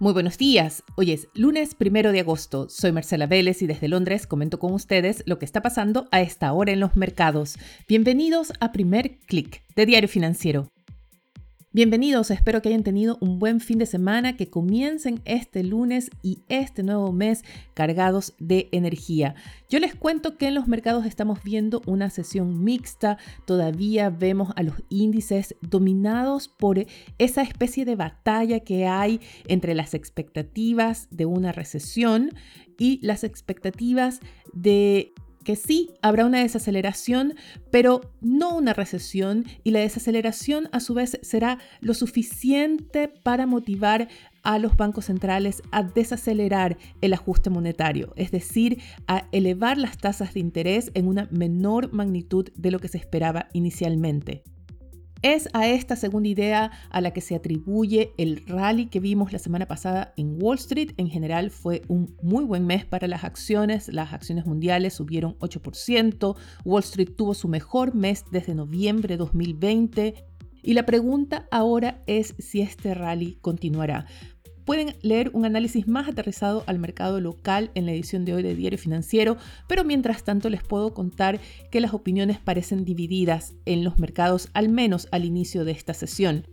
Muy buenos días. Hoy es lunes primero de agosto. Soy Marcela Vélez y desde Londres comento con ustedes lo que está pasando a esta hora en los mercados. Bienvenidos a Primer Click de Diario Financiero. Bienvenidos, espero que hayan tenido un buen fin de semana, que comiencen este lunes y este nuevo mes cargados de energía. Yo les cuento que en los mercados estamos viendo una sesión mixta, todavía vemos a los índices dominados por esa especie de batalla que hay entre las expectativas de una recesión y las expectativas de que sí habrá una desaceleración, pero no una recesión, y la desaceleración a su vez será lo suficiente para motivar a los bancos centrales a desacelerar el ajuste monetario, es decir, a elevar las tasas de interés en una menor magnitud de lo que se esperaba inicialmente. Es a esta segunda idea a la que se atribuye el rally que vimos la semana pasada en Wall Street. En general fue un muy buen mes para las acciones. Las acciones mundiales subieron 8%. Wall Street tuvo su mejor mes desde noviembre de 2020. Y la pregunta ahora es si este rally continuará. Pueden leer un análisis más aterrizado al mercado local en la edición de hoy de Diario Financiero, pero mientras tanto les puedo contar que las opiniones parecen divididas en los mercados, al menos al inicio de esta sesión.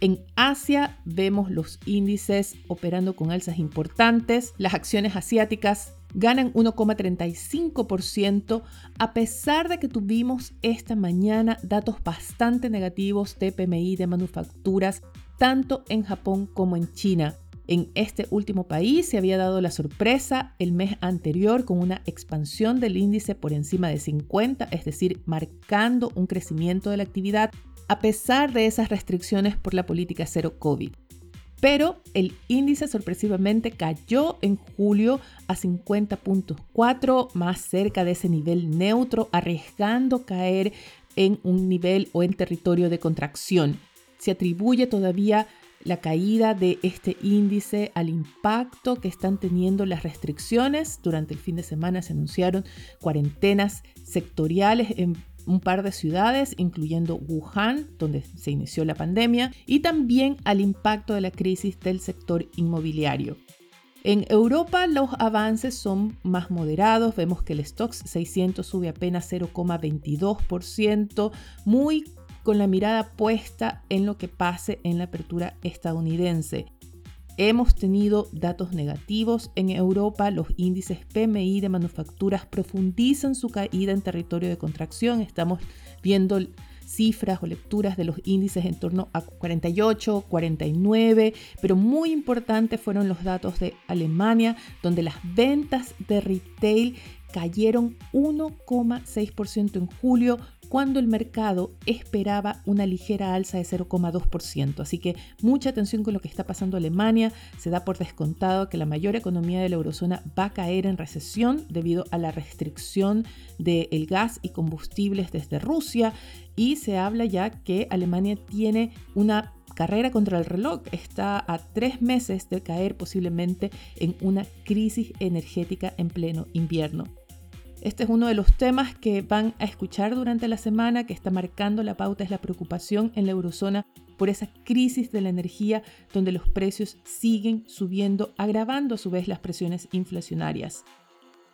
En Asia vemos los índices operando con alzas importantes, las acciones asiáticas ganan 1,35% a pesar de que tuvimos esta mañana datos bastante negativos de PMI de manufacturas tanto en Japón como en China. En este último país se había dado la sorpresa el mes anterior con una expansión del índice por encima de 50, es decir, marcando un crecimiento de la actividad a pesar de esas restricciones por la política cero COVID. Pero el índice sorpresivamente cayó en julio a 50.4, más cerca de ese nivel neutro, arriesgando caer en un nivel o en territorio de contracción. Se atribuye todavía la caída de este índice al impacto que están teniendo las restricciones. Durante el fin de semana se anunciaron cuarentenas sectoriales en un par de ciudades, incluyendo Wuhan, donde se inició la pandemia, y también al impacto de la crisis del sector inmobiliario. En Europa los avances son más moderados, vemos que el Stocks 600 sube apenas 0,22%, muy con la mirada puesta en lo que pase en la apertura estadounidense. Hemos tenido datos negativos en Europa, los índices PMI de manufacturas profundizan su caída en territorio de contracción, estamos viendo cifras o lecturas de los índices en torno a 48, 49, pero muy importantes fueron los datos de Alemania, donde las ventas de retail cayeron 1,6% en julio, cuando el mercado esperaba una ligera alza de 0,2%. Así que mucha atención con lo que está pasando en Alemania. Se da por descontado que la mayor economía de la eurozona va a caer en recesión debido a la restricción del gas y combustibles desde Rusia. Y se habla ya que Alemania tiene una carrera contra el reloj está a tres meses de caer posiblemente en una crisis energética en pleno invierno. Este es uno de los temas que van a escuchar durante la semana, que está marcando la pauta, es la preocupación en la eurozona por esa crisis de la energía donde los precios siguen subiendo, agravando a su vez las presiones inflacionarias.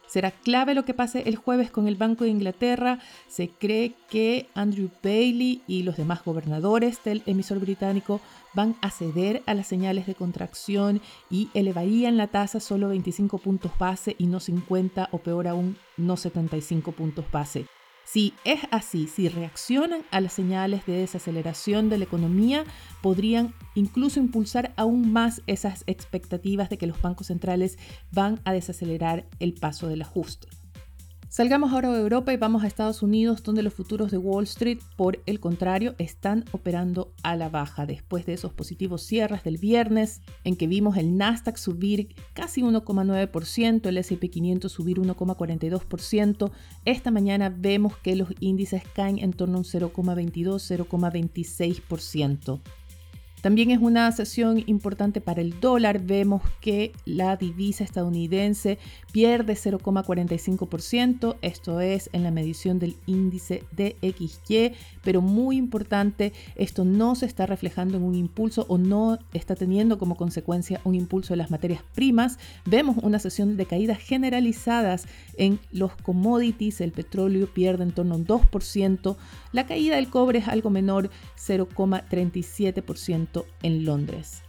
Será clave lo que pase el jueves con el Banco de Inglaterra. Se cree que Andrew Bailey y los demás gobernadores del emisor británico van a ceder a las señales de contracción y elevarían la tasa solo 25 puntos base y no 50 o peor aún no 75 puntos base. Si es así, si reaccionan a las señales de desaceleración de la economía, podrían incluso impulsar aún más esas expectativas de que los bancos centrales van a desacelerar el paso del ajuste. Salgamos ahora de Europa y vamos a Estados Unidos, donde los futuros de Wall Street, por el contrario, están operando a la baja después de esos positivos cierres del viernes, en que vimos el Nasdaq subir casi 1,9%, el SP 500 subir 1,42%. Esta mañana vemos que los índices caen en torno a un 0,22-0,26%. También es una sesión importante para el dólar. Vemos que la divisa estadounidense pierde 0,45%. Esto es en la medición del índice DXY. Pero muy importante, esto no se está reflejando en un impulso o no está teniendo como consecuencia un impulso de las materias primas. Vemos una sesión de caídas generalizadas en los commodities. El petróleo pierde en torno a un 2%. La caída del cobre es algo menor, 0,37% en Londres.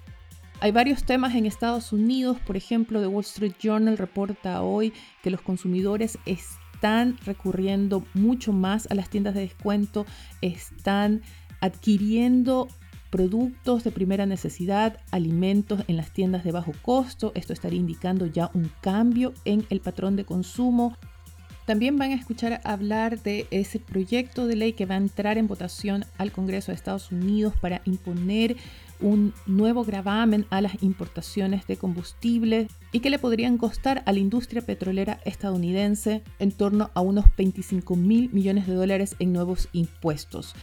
Hay varios temas en Estados Unidos, por ejemplo, The Wall Street Journal reporta hoy que los consumidores están recurriendo mucho más a las tiendas de descuento, están adquiriendo productos de primera necesidad, alimentos en las tiendas de bajo costo. Esto estaría indicando ya un cambio en el patrón de consumo. También van a escuchar hablar de ese proyecto de ley que va a entrar en votación al Congreso de Estados Unidos para imponer un nuevo gravamen a las importaciones de combustible y que le podrían costar a la industria petrolera estadounidense en torno a unos 25 mil millones de dólares en nuevos impuestos.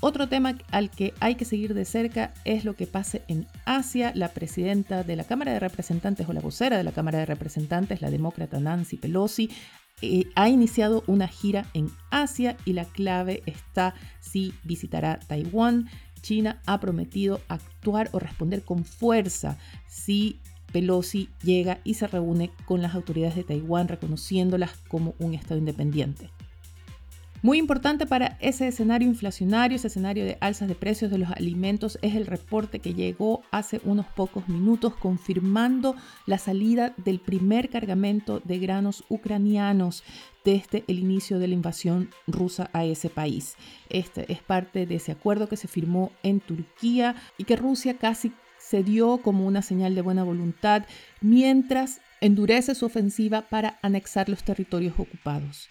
Otro tema al que hay que seguir de cerca es lo que pase en Asia. La presidenta de la Cámara de Representantes o la vocera de la Cámara de Representantes, la demócrata Nancy Pelosi, ha iniciado una gira en Asia y la clave está si visitará Taiwán, China ha prometido actuar o responder con fuerza si Pelosi llega y se reúne con las autoridades de Taiwán reconociéndolas como un Estado independiente. Muy importante para ese escenario inflacionario, ese escenario de alzas de precios de los alimentos, es el reporte que llegó hace unos pocos minutos confirmando la salida del primer cargamento de granos ucranianos desde el inicio de la invasión rusa a ese país. Este es parte de ese acuerdo que se firmó en Turquía y que Rusia casi se dio como una señal de buena voluntad mientras endurece su ofensiva para anexar los territorios ocupados.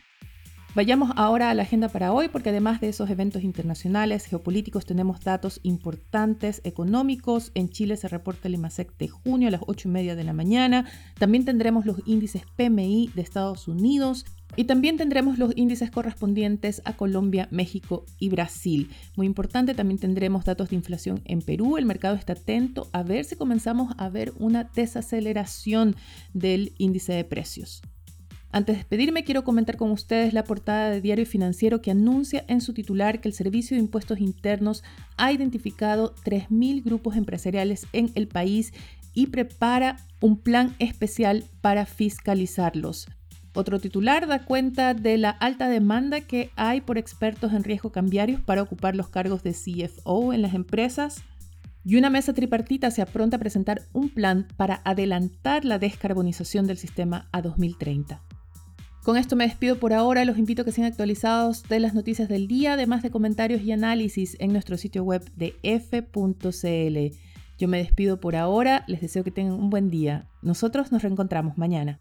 Vayamos ahora a la agenda para hoy porque además de esos eventos internacionales geopolíticos tenemos datos importantes económicos. En Chile se reporta el IMASEC de junio a las 8 y media de la mañana. También tendremos los índices PMI de Estados Unidos y también tendremos los índices correspondientes a Colombia, México y Brasil. Muy importante, también tendremos datos de inflación en Perú. El mercado está atento a ver si comenzamos a ver una desaceleración del índice de precios. Antes de despedirme, quiero comentar con ustedes la portada de Diario Financiero que anuncia en su titular que el Servicio de Impuestos Internos ha identificado 3.000 grupos empresariales en el país y prepara un plan especial para fiscalizarlos. Otro titular da cuenta de la alta demanda que hay por expertos en riesgo cambiarios para ocupar los cargos de CFO en las empresas. Y una mesa tripartita se apronta a presentar un plan para adelantar la descarbonización del sistema a 2030. Con esto me despido por ahora, los invito a que sean actualizados de las noticias del día, además de comentarios y análisis en nuestro sitio web de f.cl. Yo me despido por ahora, les deseo que tengan un buen día. Nosotros nos reencontramos mañana.